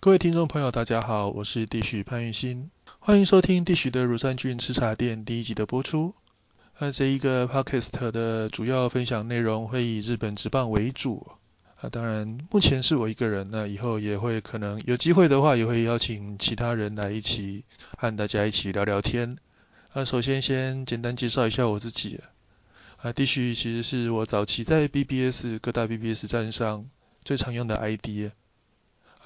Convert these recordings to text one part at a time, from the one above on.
各位听众朋友，大家好，我是地许潘玉新，欢迎收听地许的乳酸菌吃茶店第一集的播出。那这一个 podcast 的主要分享内容会以日本职棒为主。啊，当然目前是我一个人，那以后也会可能有机会的话，也会邀请其他人来一起和大家一起聊聊天。那首先先简单介绍一下我自己。啊，地许其实是我早期在 BBS 各大 BBS 站上最常用的 ID。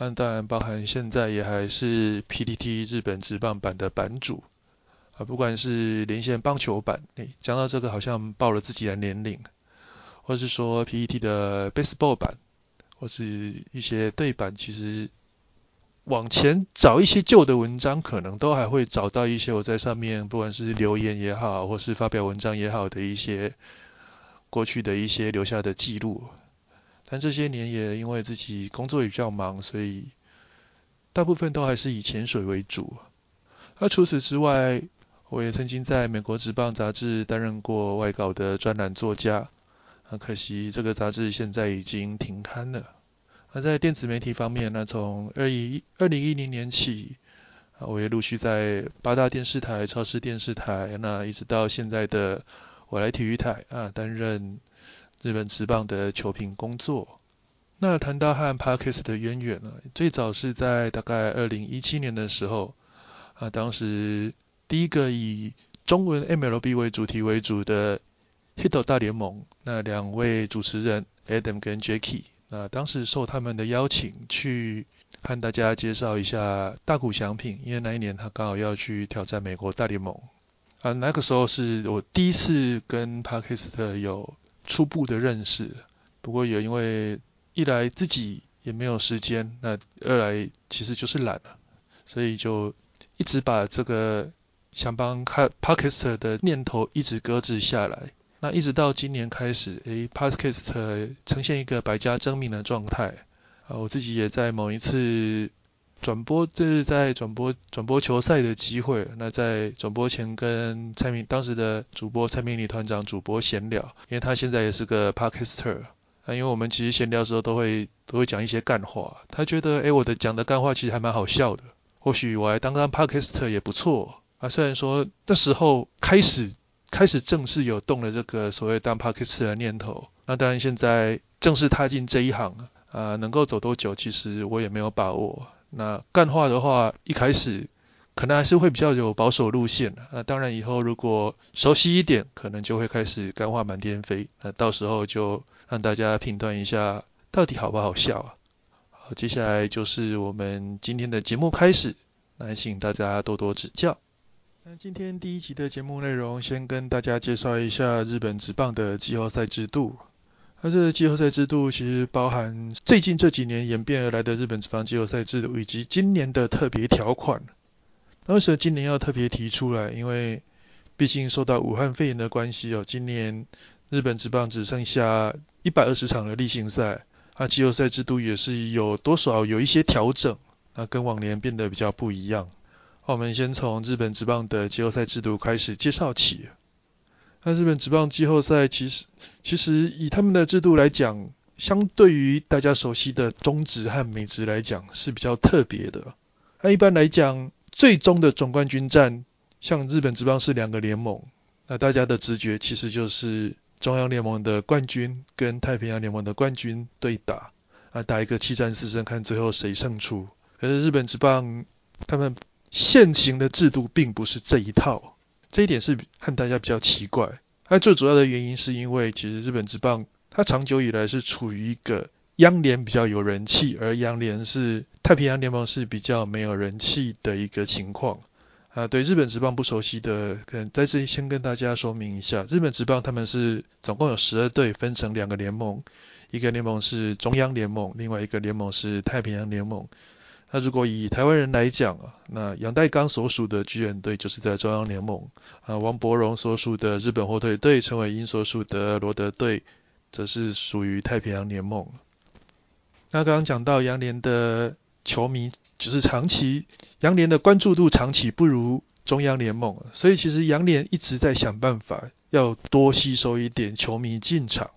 嗯，当然包含现在也还是 PTT 日本职棒版的版主。啊，不管是连线棒球版，诶，讲到这个好像报了自己的年龄，或是说 PTT 的 Baseball 版，或是一些对版，其实往前找一些旧的文章，可能都还会找到一些我在上面，不管是留言也好，或是发表文章也好的一些过去的一些留下的记录。但这些年也因为自己工作也比较忙，所以大部分都还是以潜水为主。那除此之外，我也曾经在美国职棒杂志担任过外稿的专栏作家。很可惜，这个杂志现在已经停刊了。那在电子媒体方面，那从二一二零一零年起，啊，我也陆续在八大电视台、超市电视台，那一直到现在的我来体育台啊，担任日本职棒的球评工作。那谈到和 Parkes 的渊源呢，最早是在大概二零一七年的时候，啊，当时第一个以中文 MLB 为主题为主的 Hit 大联盟，那两位主持人 Adam 跟 Jackie。那当时受他们的邀请去和大家介绍一下大谷翔平，因为那一年他刚好要去挑战美国大联盟。啊，那个时候是我第一次跟 Parkist 有初步的认识。不过也因为一来自己也没有时间，那二来其实就是懒了，所以就一直把这个想帮开 Parkist 的念头一直搁置下来。那一直到今年开始，诶，Podcast 呈现一个百家争鸣的状态。啊，我自己也在某一次转播，就是在转播转播球赛的机会。那在转播前跟蔡明当时的主播蔡明礼团长主播闲聊，因为他现在也是个 Podcaster。啊，因为我们其实闲聊的时候都会都会讲一些干话。他觉得，诶，我的讲的干话其实还蛮好笑的。或许我来当当 Podcaster 也不错。啊，虽然说那时候开始。开始正式有动了这个所谓当 p a r k e r 的念头，那当然现在正式踏进这一行啊，能够走多久，其实我也没有把握。那干话的话，一开始可能还是会比较有保守路线那当然以后如果熟悉一点，可能就会开始干话满天飞。那到时候就让大家评断一下，到底好不好笑啊？好，接下来就是我们今天的节目开始，那请大家多多指教。那今天第一集的节目内容，先跟大家介绍一下日本职棒的季后赛制度。那这个季后赛制度其实包含最近这几年演变而来的日本职棒季后赛制度，以及今年的特别条款。那为什么今年要特别提出来？因为毕竟受到武汉肺炎的关系哦，今年日本职棒只剩下一百二十场的例行赛，那季后赛制度也是有多少有一些调整，那跟往年变得比较不一样。我们先从日本职棒的季后赛制度开始介绍起。那日本职棒季后赛其实其实以他们的制度来讲，相对于大家熟悉的中职和美职来讲是比较特别的。那一般来讲，最终的总冠军战，像日本职棒是两个联盟，那大家的直觉其实就是中央联盟的冠军跟太平洋联盟的冠军对打，啊打一个七战四胜，看最后谁胜出。可是日本职棒他们现行的制度并不是这一套，这一点是和大家比较奇怪。那最主要的原因是因为其实日本职棒它长久以来是处于一个央联比较有人气，而央联是太平洋联盟是比较没有人气的一个情况。啊，对日本职棒不熟悉的，可能在这里先跟大家说明一下，日本职棒他们是总共有十二队，分成两个联盟，一个联盟是中央联盟，另外一个联盟是太平洋联盟。那如果以台湾人来讲啊，那杨代刚所属的巨人队就是在中央联盟啊，王伯荣所属的日本火腿队，陈伟英所属的罗德队，则是属于太平洋联盟。那刚刚讲到杨联的球迷，只是长期杨联的关注度长期不如中央联盟，所以其实杨联一直在想办法要多吸收一点球迷进场。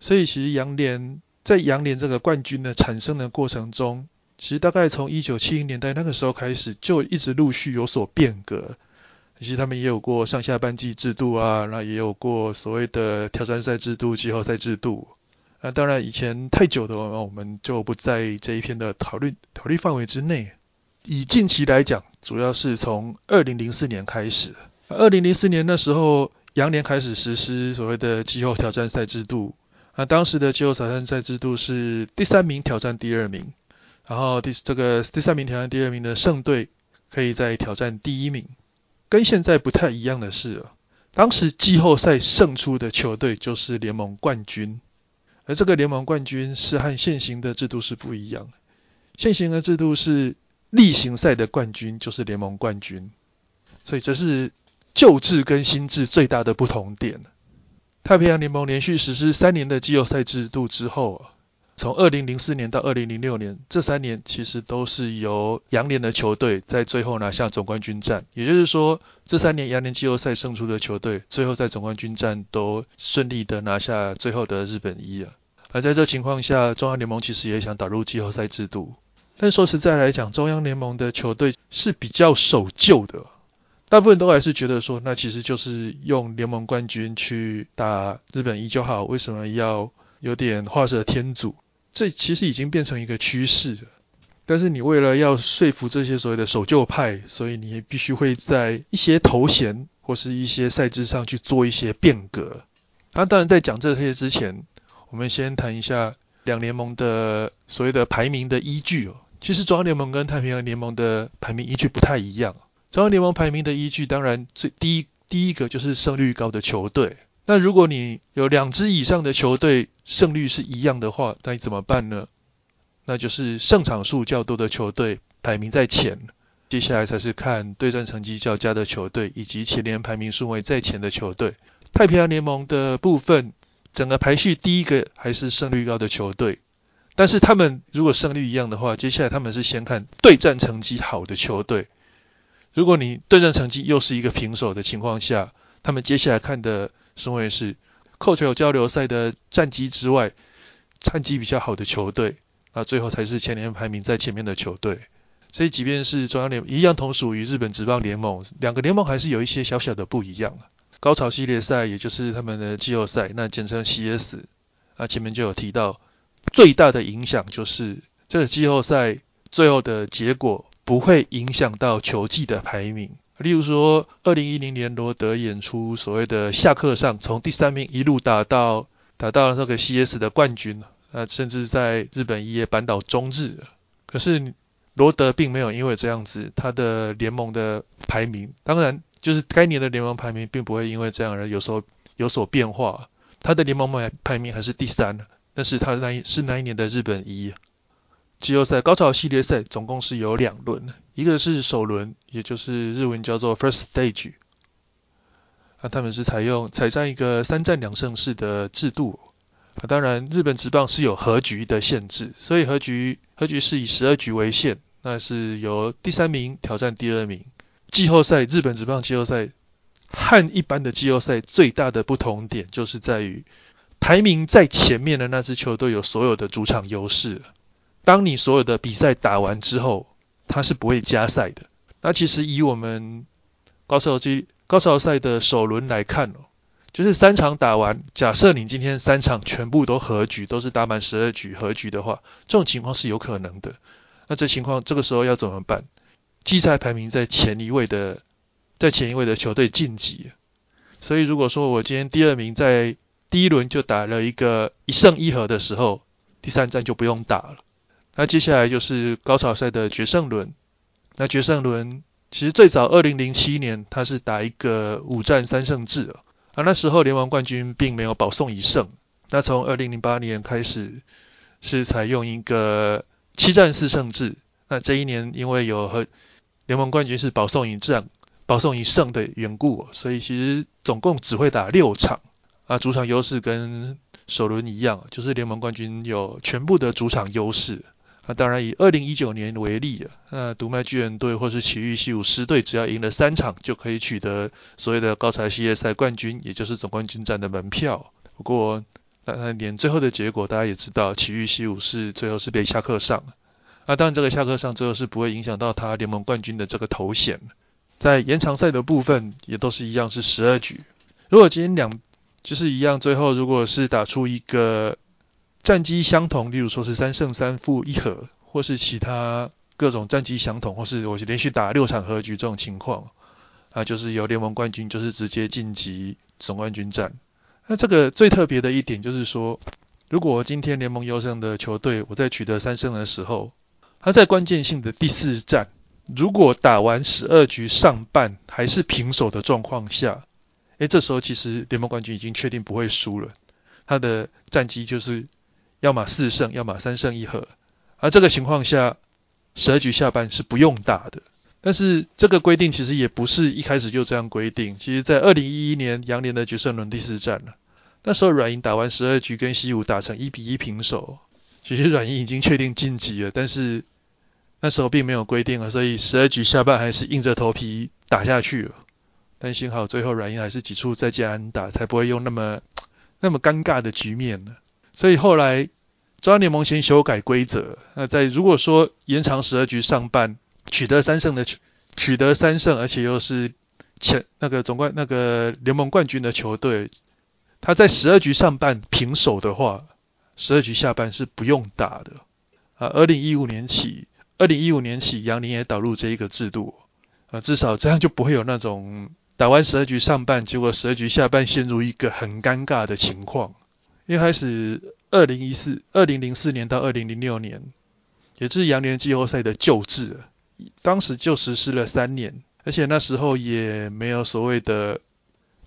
所以其实杨联在杨联这个冠军的产生的过程中，其实大概从一九七零年代那个时候开始，就一直陆续有所变革。其实他们也有过上下半季制度啊，那也有过所谓的挑战赛制度、季后赛制度。那当然以前太久的话，我们就不在这一篇的讨论讨论范围之内。以近期来讲，主要是从二零零四年开始。二零零四年那时候，羊年开始实施所谓的季后挑战赛制度。那当时的季后挑战赛制度是第三名挑战第二名，然后第这个第三名挑战第二名的胜队可以再挑战第一名。跟现在不太一样的是，当时季后赛胜出的球队就是联盟冠军，而这个联盟冠军是和现行的制度是不一样。现行的制度是例行赛的冠军就是联盟冠军，所以这是旧制跟新制最大的不同点。太平洋联盟连续实施三年的季后赛制度之后。从二零零四年到二零零六年，这三年其实都是由洋联的球队在最后拿下总冠军战。也就是说，这三年洋联季后赛胜出的球队，最后在总冠军战都顺利的拿下最后的日本一啊。而在这情况下，中央联盟其实也想打入季后赛制度。但说实在来讲，中央联盟的球队是比较守旧的，大部分都还是觉得说，那其实就是用联盟冠军去打日本一就好，为什么要有点画蛇添足？这其实已经变成一个趋势了，但是你为了要说服这些所谓的守旧派，所以你也必须会在一些头衔或是一些赛制上去做一些变革。那当然在讲这些之前，我们先谈一下两联盟的所谓的排名的依据哦。其实中央联盟跟太平洋联盟的排名依据不太一样。中央联盟排名的依据，当然最第一第一个就是胜率高的球队。那如果你有两支以上的球队胜率是一样的话，那你怎么办呢？那就是胜场数较多的球队排名在前，接下来才是看对战成绩较佳的球队以及前年排名顺位在前的球队。太平洋联盟的部分，整个排序第一个还是胜率高的球队，但是他们如果胜率一样的话，接下来他们是先看对战成绩好的球队。如果你对战成绩又是一个平手的情况下，他们接下来看的。是因为是扣球交流赛的战绩之外，战绩比较好的球队，那最后才是前年排名在前面的球队。所以即便是中央联一样同属于日本职棒联盟，两个联盟还是有一些小小的不一样。高潮系列赛也就是他们的季后赛，那简称 CS，啊前面就有提到，最大的影响就是这个季后赛最后的结果不会影响到球季的排名。例如说，二零一零年罗德演出所谓的下课上，从第三名一路打到打到那个 CS 的冠军，啊，甚至在日本一夜扳倒中日。可是罗德并没有因为这样子，他的联盟的排名，当然就是该年的联盟排名，并不会因为这样而有所有所变化。他的联盟排排名还是第三，但是他那是那一年的日本一。季后赛高潮系列赛总共是有两轮，一个是首轮，也就是日文叫做 First Stage，啊，他们是采用采战一个三战两胜式的制度，啊，当然日本职棒是有和局的限制，所以和局和局是以十二局为限，那是由第三名挑战第二名。季后赛日本职棒季后赛和一般的季后赛最大的不同点就是在于排名在前面的那支球队有所有的主场优势。当你所有的比赛打完之后，它是不会加赛的。那其实以我们高潮机高潮赛的首轮来看哦，就是三场打完，假设你今天三场全部都和局，都是打满十二局和局的话，这种情况是有可能的。那这情况这个时候要怎么办？季赛排名在前一位的，在前一位的球队晋级。所以如果说我今天第二名在第一轮就打了一个一胜一和的时候，第三站就不用打了。那接下来就是高潮赛的决胜轮。那决胜轮其实最早二零零七年，它是打一个五战三胜制啊，那时候联盟冠军并没有保送一胜。那从二零零八年开始，是采用一个七战四胜制。那这一年因为有和联盟冠军是保送一战、保送一胜的缘故，所以其实总共只会打六场啊，主场优势跟首轮一样，就是联盟冠军有全部的主场优势。那当然，以二零一九年为例啊，那独卖巨人队或是奇遇西武狮队，只要赢了三场，就可以取得所谓的高材系列赛冠军，也就是总冠军战的门票。不过，那那年最后的结果大家也知道，奇遇西武是最后是被下课上。啊，当然这个下课上最后是不会影响到他联盟冠军的这个头衔。在延长赛的部分也都是一样是十二局。如果今天两就是一样，最后如果是打出一个战绩相同，例如说是三胜三负一和，或是其他各种战绩相同，或是我连续打六场和局这种情况，啊，就是由联盟冠军就是直接晋级总冠军战。那这个最特别的一点就是说，如果今天联盟优胜的球队我在取得三胜的时候，他在关键性的第四战，如果打完十二局上半还是平手的状况下，诶，这时候其实联盟冠军已经确定不会输了，他的战绩就是要么四胜，要么三胜一和。而这个情况下，十二局下半是不用打的。但是这个规定其实也不是一开始就这样规定，其实在二零一一年杨联的决胜轮第四战了，那时候软银打完十二局跟西武打成一比一平手，其实软银已经确定晋级了，但是那时候并没有规定了，所以十二局下半还是硬着头皮打下去了。但幸好最后软银还是挤出再见安打，才不会用那么那么尴尬的局面呢。所以后来中央联盟先修改规则，那在如果说延长十二局上半。取得三胜的取得三胜，而且又是前那个总冠那个联盟冠军的球队，他在十二局上半平手的话，十二局下半是不用打的啊。二零一五年起，二零一五年起，杨宁也导入这一个制度啊，至少这样就不会有那种打完十二局上半，结果十二局下半陷入一个很尴尬的情况。一开始二零一四二零零四年到二零零六年，也是杨联季后赛的旧制。当时就实施了三年，而且那时候也没有所谓的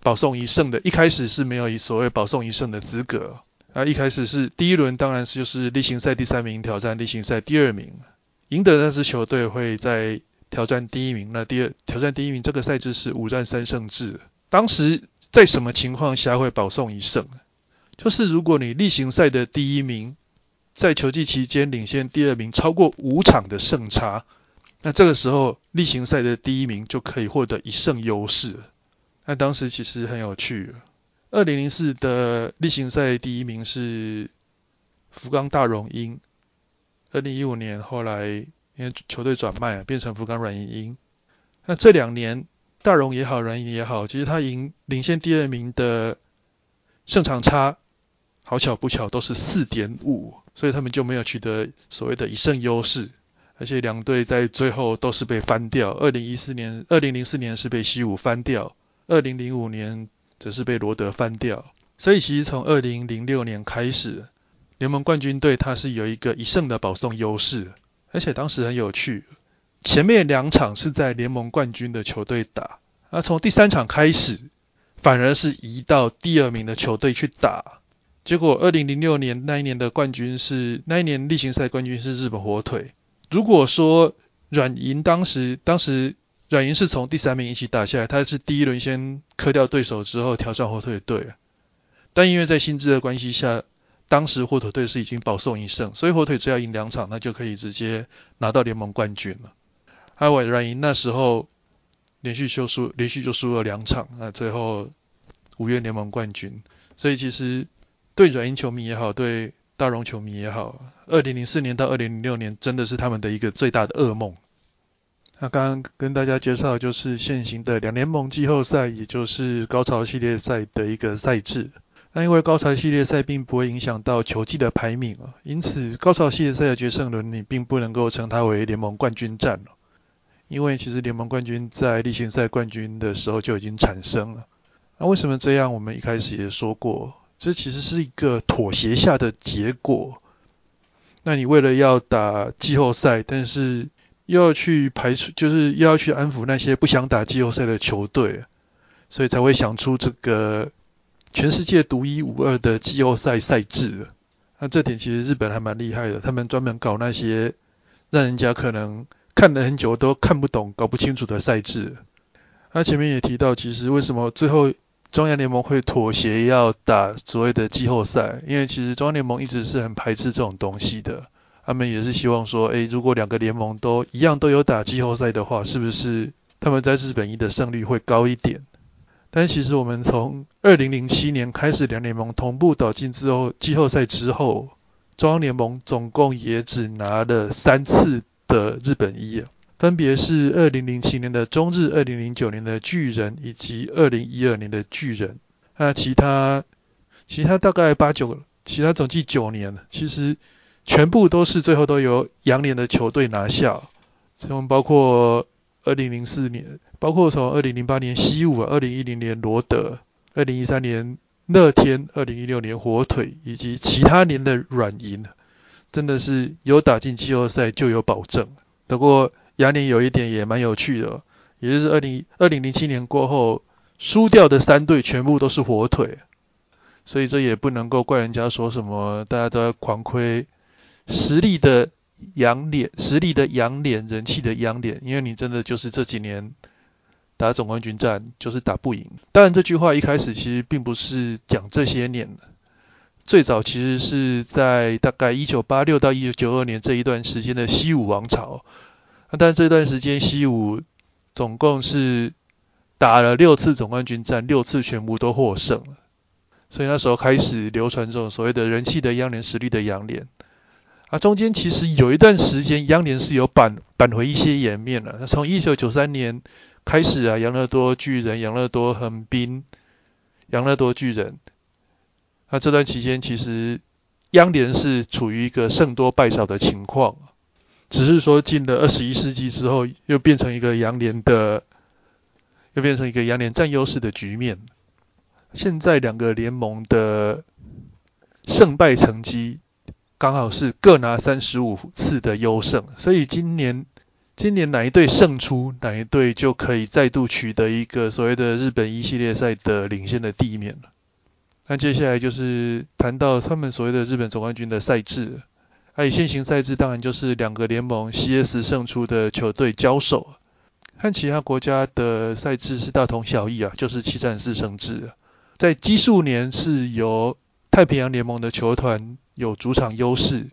保送一胜的，一开始是没有以所谓保送一胜的资格。啊，一开始是第一轮，当然是就是例行赛第三名挑战例行赛第二名，赢得那支球队会在挑战第一名。那第二挑战第一名这个赛制是五战三胜制。当时在什么情况下会保送一胜？就是如果你例行赛的第一名在球季期间领先第二名超过五场的胜差。那这个时候例行赛的第一名就可以获得一胜优势。那当时其实很有趣。二零零四的例行赛第一名是福冈大荣鹰。二零一五年后来因为球队转卖啊变成福冈软银鹰。那这两年大荣也好，软银也好，其实他赢领先第二名的胜场差，好巧不巧都是四点五，所以他们就没有取得所谓的一胜优势。而且两队在最后都是被翻掉。二零一四年、二零零四年是被西武翻掉，二零零五年则是被罗德翻掉。所以其实从二零零六年开始，联盟冠军队它是有一个一胜的保送优势。而且当时很有趣，前面两场是在联盟冠军的球队打，而从第三场开始，反而是移到第二名的球队去打。结果二零零六年那一年的冠军是那一年例行赛冠军是日本火腿。如果说软银当时，当时软银是从第三名一起打下来，他是第一轮先磕掉对手之后挑战火腿队，但因为在薪资的关系下，当时火腿队是已经保送一胜，所以火腿只要赢两场，那就可以直接拿到联盟冠军了。还有软银那时候连续就输，连续就输了两场，那最后五月联盟冠军，所以其实对软银球迷也好，对大荣球迷也好，二零零四年到二零零六年真的是他们的一个最大的噩梦。那刚刚跟大家介绍就是现行的两联盟季后赛，也就是高潮系列赛的一个赛制。那因为高潮系列赛并不会影响到球季的排名啊，因此高潮系列赛的决胜轮你并不能够称它为联盟冠军战。因为其实联盟冠军在例行赛冠军的时候就已经产生了。那为什么这样？我们一开始也说过。这其实是一个妥协下的结果。那你为了要打季后赛，但是又要去排除，就是又要去安抚那些不想打季后赛的球队，所以才会想出这个全世界独一无二的季后赛赛制。那这点其实日本还蛮厉害的，他们专门搞那些让人家可能看了很久都看不懂、搞不清楚的赛制。那前面也提到，其实为什么最后。中央联盟会妥协要打所谓的季后赛，因为其实中央联盟一直是很排斥这种东西的。他们也是希望说，诶，如果两个联盟都一样都有打季后赛的话，是不是他们在日本一的胜率会高一点？但其实我们从二零零七年开始两联盟同步导进之后季后赛之后，中央联盟总共也只拿了三次的日本一啊，分别是二零零七年的中日、二零零九年的巨人以及二零一二年的巨人。那其他其他大概八九，其他总计九年，其实全部都是最后都由洋联的球队拿下。从包括二零零四年，包括从二零零八年西武、二零一零年罗德、二零一三年。乐天二零一六年火腿以及其他年的软银，真的是有打进季后赛就有保证。不过亚年有一点也蛮有趣的，也就是二零二零零七年过后输掉的三队全部都是火腿，所以这也不能够怪人家说什么大家都在狂亏实力的洋脸，实力的洋脸，人气的洋脸，因为你真的就是这几年。打总冠军战就是打不赢。当然，这句话一开始其实并不是讲这些年的，最早其实是在大概一九八六到一九九二年这一段时间的西武王朝。但这段时间西武总共是打了六次总冠军战，六次全部都获胜。所以那时候开始流传这种所谓的人气的央联实力的央联。啊，中间其实有一段时间央联是有扳扳回一些颜面了。从一九九三年。开始啊，养乐多巨人、养乐多横滨、养乐多巨人。那这段期间，其实央联是处于一个胜多败少的情况，只是说进了二十一世纪之后，又变成一个央联的，又变成一个央联占优势的局面。现在两个联盟的胜败成绩刚好是各拿三十五次的优胜，所以今年。今年哪一队胜出，哪一队就可以再度取得一个所谓的日本一系列赛的领先的地面了。那接下来就是谈到他们所谓的日本总冠军的赛制。那以现行赛制，当然就是两个联盟 CS 胜出的球队交手。和其他国家的赛制是大同小异啊，就是七战四胜制。在奇数年是由太平洋联盟的球团有主场优势。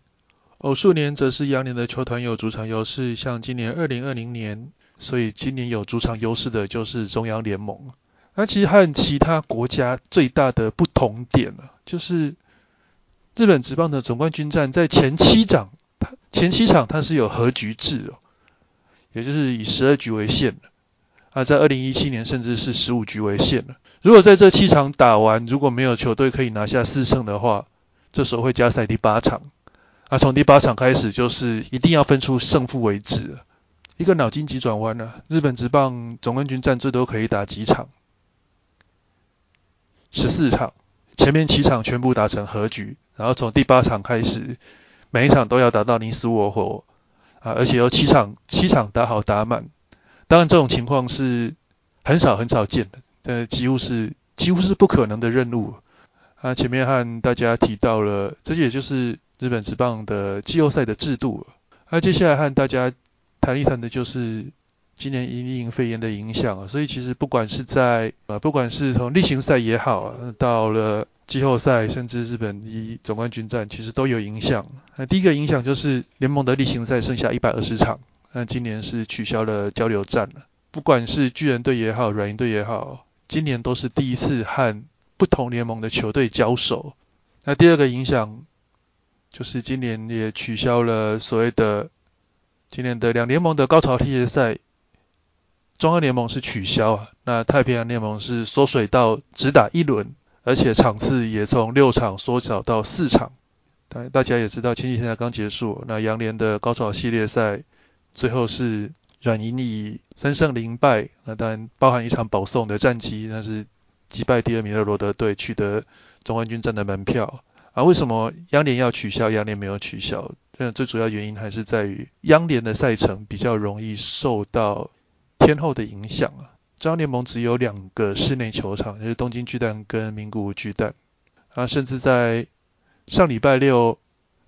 偶数年则是羊年的球团有主场优势，像今年二零二零年，所以今年有主场优势的就是中央联盟。那其实和其他国家最大的不同点呢，就是日本职棒的总冠军战在前七场，前七场它是有和局制哦，也就是以十二局为限的。啊，在二零一七年甚至是十五局为限的。如果在这七场打完，如果没有球队可以拿下四胜的话，这时候会加赛第八场。啊从第八场开始，就是一定要分出胜负为止。一个脑筋急转弯呢？日本职棒总冠军战最多可以打几场？十四场，前面七场全部打成和局，然后从第八场开始，每一场都要打到你死我活啊！而且有七场，七场打好打满。当然这种情况是很少很少见的，但几乎是几乎是不可能的任务。啊，前面和大家提到了，这也就是。日本职棒的季后赛的制度，那接下来和大家谈一谈的就是今年因应肺炎的影响啊，所以其实不管是在呃不管是从例行赛也好，到了季后赛，甚至日本一总冠军战，其实都有影响。那第一个影响就是联盟的例行赛剩下一百二十场，那今年是取消了交流战了。不管是巨人队也好，软银队也好，今年都是第一次和不同联盟的球队交手。那第二个影响。就是今年也取消了所谓的今年的两联盟的高潮系列赛，中央联盟是取消啊，那太平洋联盟是缩水到只打一轮，而且场次也从六场缩小到四场。大大家也知道，前几天才刚结束，那洋联的高潮系列赛最后是软银以三胜零败，那当然包含一场保送的战绩，那是击败第二名的罗德队，取得总冠军战的门票。啊，为什么央联要取消，央联没有取消？这最主要原因还是在于央联的赛程比较容易受到天后的影响啊。中央联盟只有两个室内球场，就是东京巨蛋跟名古屋巨蛋。啊，甚至在上礼拜六，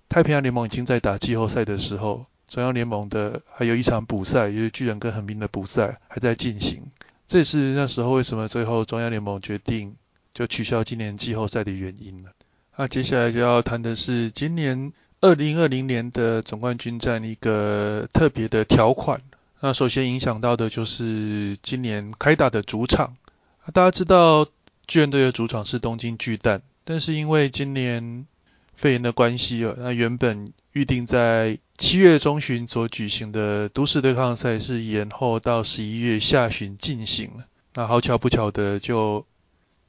太平洋联盟已经在打季后赛的时候，中央联盟的还有一场补赛，就是巨人跟横滨的补赛还在进行。这也是那时候为什么最后中央联盟决定就取消今年季后赛的原因了。那接下来就要谈的是今年二零二零年的总冠军战一个特别的条款。那首先影响到的就是今年开打的主场。大家知道巨人队的主场是东京巨蛋，但是因为今年肺炎的关系了，那原本预定在七月中旬所举行的都市对抗赛是延后到十一月下旬进行了。那好巧不巧的，就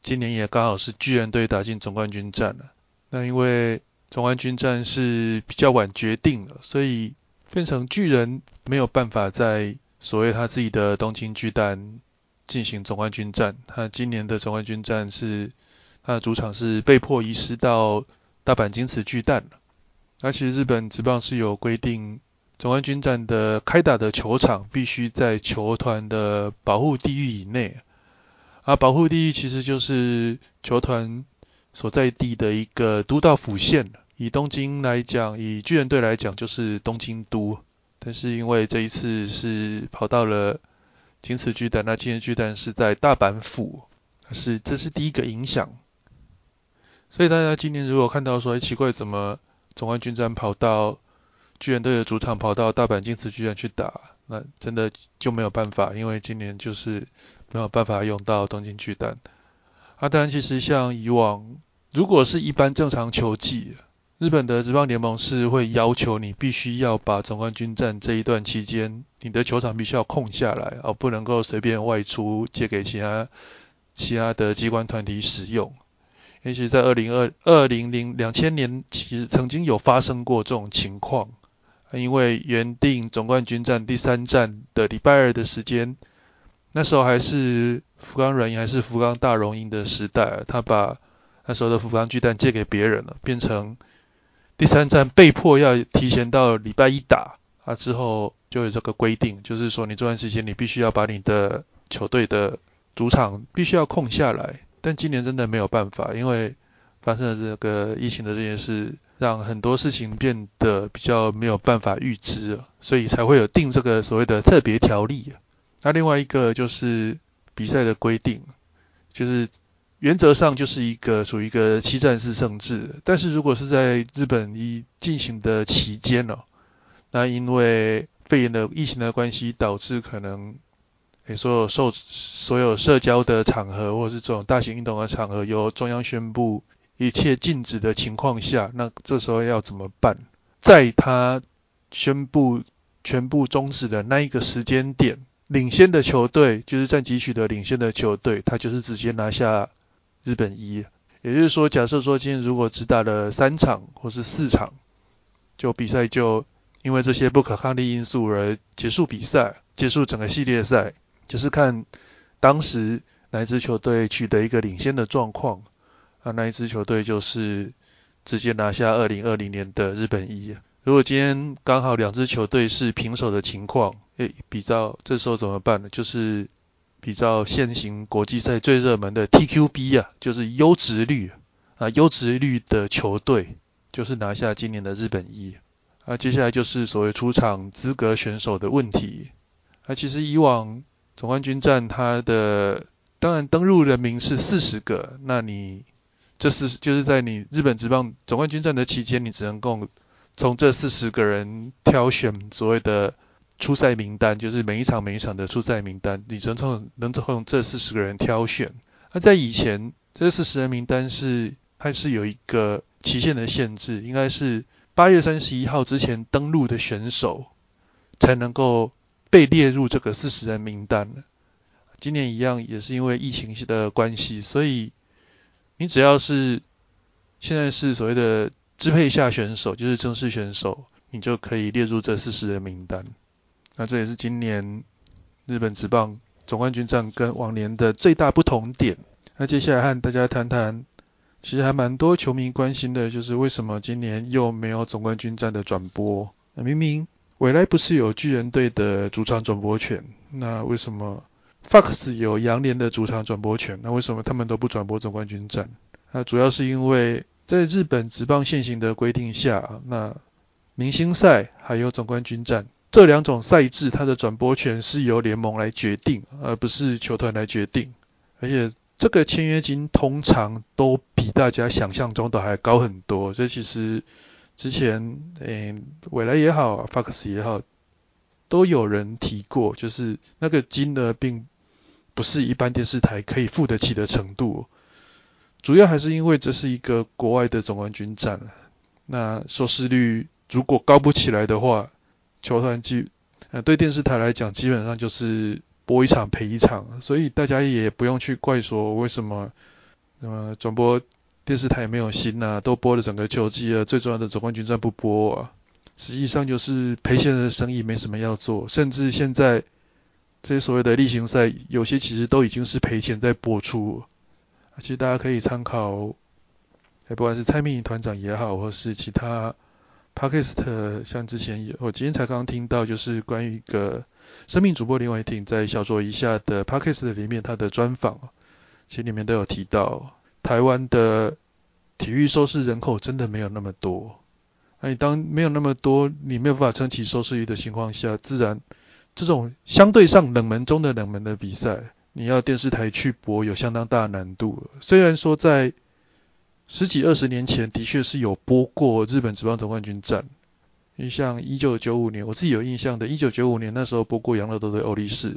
今年也刚好是巨人队打进总冠军战了。那因为总冠军战是比较晚决定的，所以变成巨人没有办法在所谓他自己的东京巨蛋进行总冠军战。他今年的总冠军战是他的主场是被迫移师到大阪金瓷巨蛋了。那其实日本职棒是有规定，总冠军战的开打的球场必须在球团的保护地域以内。而保护地域其实就是球团所在地的一个都道府县。以东京来讲，以巨人队来讲，就是东京都。但是因为这一次是跑到了金瓷巨蛋，那金瓷巨蛋是在大阪府，是这是第一个影响。所以大家今年如果看到说，哎，奇怪，怎么总冠军战跑到巨人队的主场，跑到大阪金瓷巨蛋去打，那真的就没有办法，因为今年就是没有办法用到东京巨蛋。啊，当然，其实像以往，如果是一般正常球季，日本的职棒联盟是会要求你必须要把总冠军战这一段期间，你的球场必须要空下来，而不能够随便外出借给其他其他的机关团体使用。其实，在二零二二零零两千年，其实曾经有发生过这种情况。因为原定总冠军战第三战的礼拜二的时间，那时候还是福冈软银还是福冈大荣鹰的时代，他把那时候的福冈巨蛋借给别人了，变成第三站被迫要提前到礼拜一打啊。之后就有这个规定，就是说你这段时间你必须要把你的球队的主场必须要空下来。但今年真的没有办法，因为发生了这个疫情的这件事，让很多事情变得比较没有办法预知，所以才会有定这个所谓的特别条例。那另外一个就是比赛的规定，就是原则上就是一个属于一个七战四胜制，但是如果是在日本一进行的期间呢，那因为肺炎的疫情的关系，导致可能。所有受所有社交的场合，或者是这种大型运动的场合，由中央宣布一切禁止的情况下，那这时候要怎么办？在他宣布全部终止的那一个时间点，领先的球队就是战绩取得领先的球队，他就是直接拿下日本一。也就是说，假设说今天如果只打了三场或是四场，就比赛就因为这些不可抗力因素而结束比赛，结束整个系列赛。就是看当时哪支球队取得一个领先的状况，啊，那一支球队就是直接拿下二零二零年的日本一。如果今天刚好两支球队是平手的情况，诶，比较这时候怎么办呢？就是比较现行国际赛最热门的 TQB 啊，就是优质率啊，优质率的球队就是拿下今年的日本一。啊，接下来就是所谓出场资格选手的问题。啊，其实以往总冠军战，它的当然登入人名是四十个，那你这四就是在你日本职棒总冠军战的期间，你只能够从这四十个人挑选所谓的初赛名单，就是每一场每一场的初赛名单，你只能从能从这四十个人挑选。那在以前，这四十人名单是它是有一个期限的限制，应该是八月三十一号之前登录的选手才能够。被列入这个四十人名单。今年一样也是因为疫情的关系，所以你只要是现在是所谓的支配下选手，就是正式选手，你就可以列入这四十人名单。那这也是今年日本职棒总冠军战跟往年的最大不同点。那接下来和大家谈谈，其实还蛮多球迷关心的，就是为什么今年又没有总冠军战的转播？那明明。未来不是有巨人队的主场转播权？那为什么 Fox 有洋联的主场转播权？那为什么他们都不转播总冠军战？那主要是因为在日本职棒现行的规定下，那明星赛还有总冠军战这两种赛制，它的转播权是由联盟来决定，而不是球团来决定。而且这个签约金通常都比大家想象中的还高很多。这其实。之前，诶，未来也好，Fox 也好，都有人提过，就是那个金额并不是一般电视台可以付得起的程度。主要还是因为这是一个国外的总冠军战，那收视率如果高不起来的话，球团基呃对电视台来讲，基本上就是播一场赔一场，所以大家也不用去怪说为什么那么转播电视台没有心啊，都播了整个球季啊，最重要的总冠军战不播啊，实际上就是赔钱的生意没什么要做，甚至现在这些所谓的例行赛，有些其实都已经是赔钱在播出。其实大家可以参考，不管是蔡明团长也好，或是其他 podcast，像之前我今天才刚刚听到，就是关于一个生命主播林伟霆在小酌一下的 podcast 里面他的专访，其实里面都有提到，台湾的体育收视人口真的没有那么多，那你当没有那么多，你没有办法撑起收视率的情况下，自然这种相对上冷门中的冷门的比赛。你要电视台去播有相当大难度。虽然说在十几二十年前的确是有播过日本职棒总冠军战，你像一九九五年，我自己有印象的，一九九五年那时候播过杨乐多对欧力士，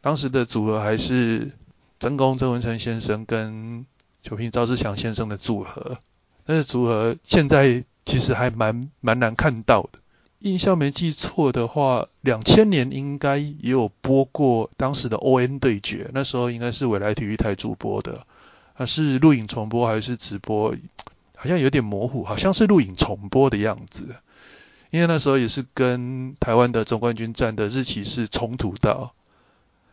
当时的组合还是真宫曾文成先生跟球评赵志强先生的组合，那组合现在其实还蛮蛮难看到的。印象没记错的话，两千年应该也有播过当时的 ON 对决，那时候应该是未来体育台主播的，啊是录影重播还是直播？好像有点模糊，好像是录影重播的样子。因为那时候也是跟台湾的总冠军战的日期是冲突到，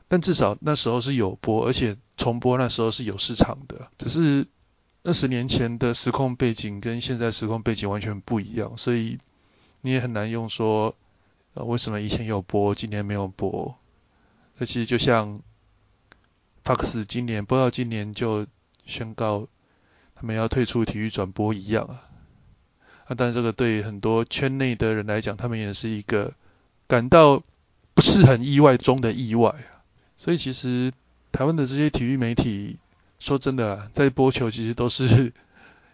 但至少那时候是有播，而且重播那时候是有市场的。只是二十年前的时空背景跟现在时空背景完全不一样，所以。你也很难用说，呃，为什么以前有播，今年没有播？那其实就像，Fox 今年播到今年就宣告他们要退出体育转播一样啊。啊，但这个对很多圈内的人来讲，他们也是一个感到不是很意外中的意外啊。所以其实台湾的这些体育媒体，说真的啊，在播球其实都是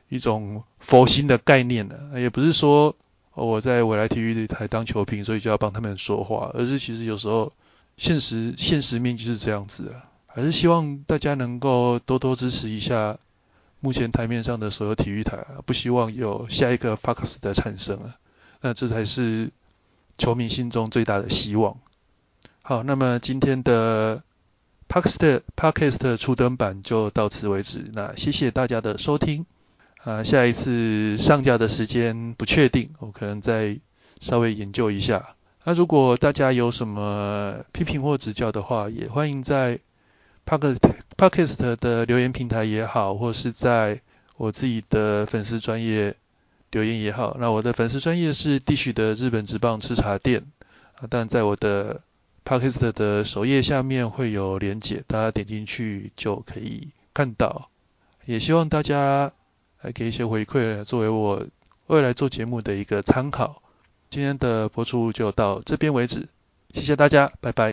一种佛心的概念的，也不是说。我在未来体育台当球评，所以就要帮他们说话。而是其实有时候现实现实面就是这样子啊，还是希望大家能够多多支持一下目前台面上的所有体育台，不希望有下一个 Fox 的产生啊。那这才是球迷心中最大的希望。好，那么今天的 Podcast Podcast 初登版就到此为止。那谢谢大家的收听。啊，下一次上架的时间不确定，我可能再稍微研究一下。那如果大家有什么批评或指教的话，也欢迎在 Podcast 的留言平台也好，或是在我自己的粉丝专业留言也好。那我的粉丝专业是地许的日本直棒吃茶店，但在我的 Podcast 的首页下面会有连结，大家点进去就可以看到。也希望大家。来给一些回馈，作为我未来做节目的一个参考。今天的播出就到这边为止，谢谢大家，拜拜。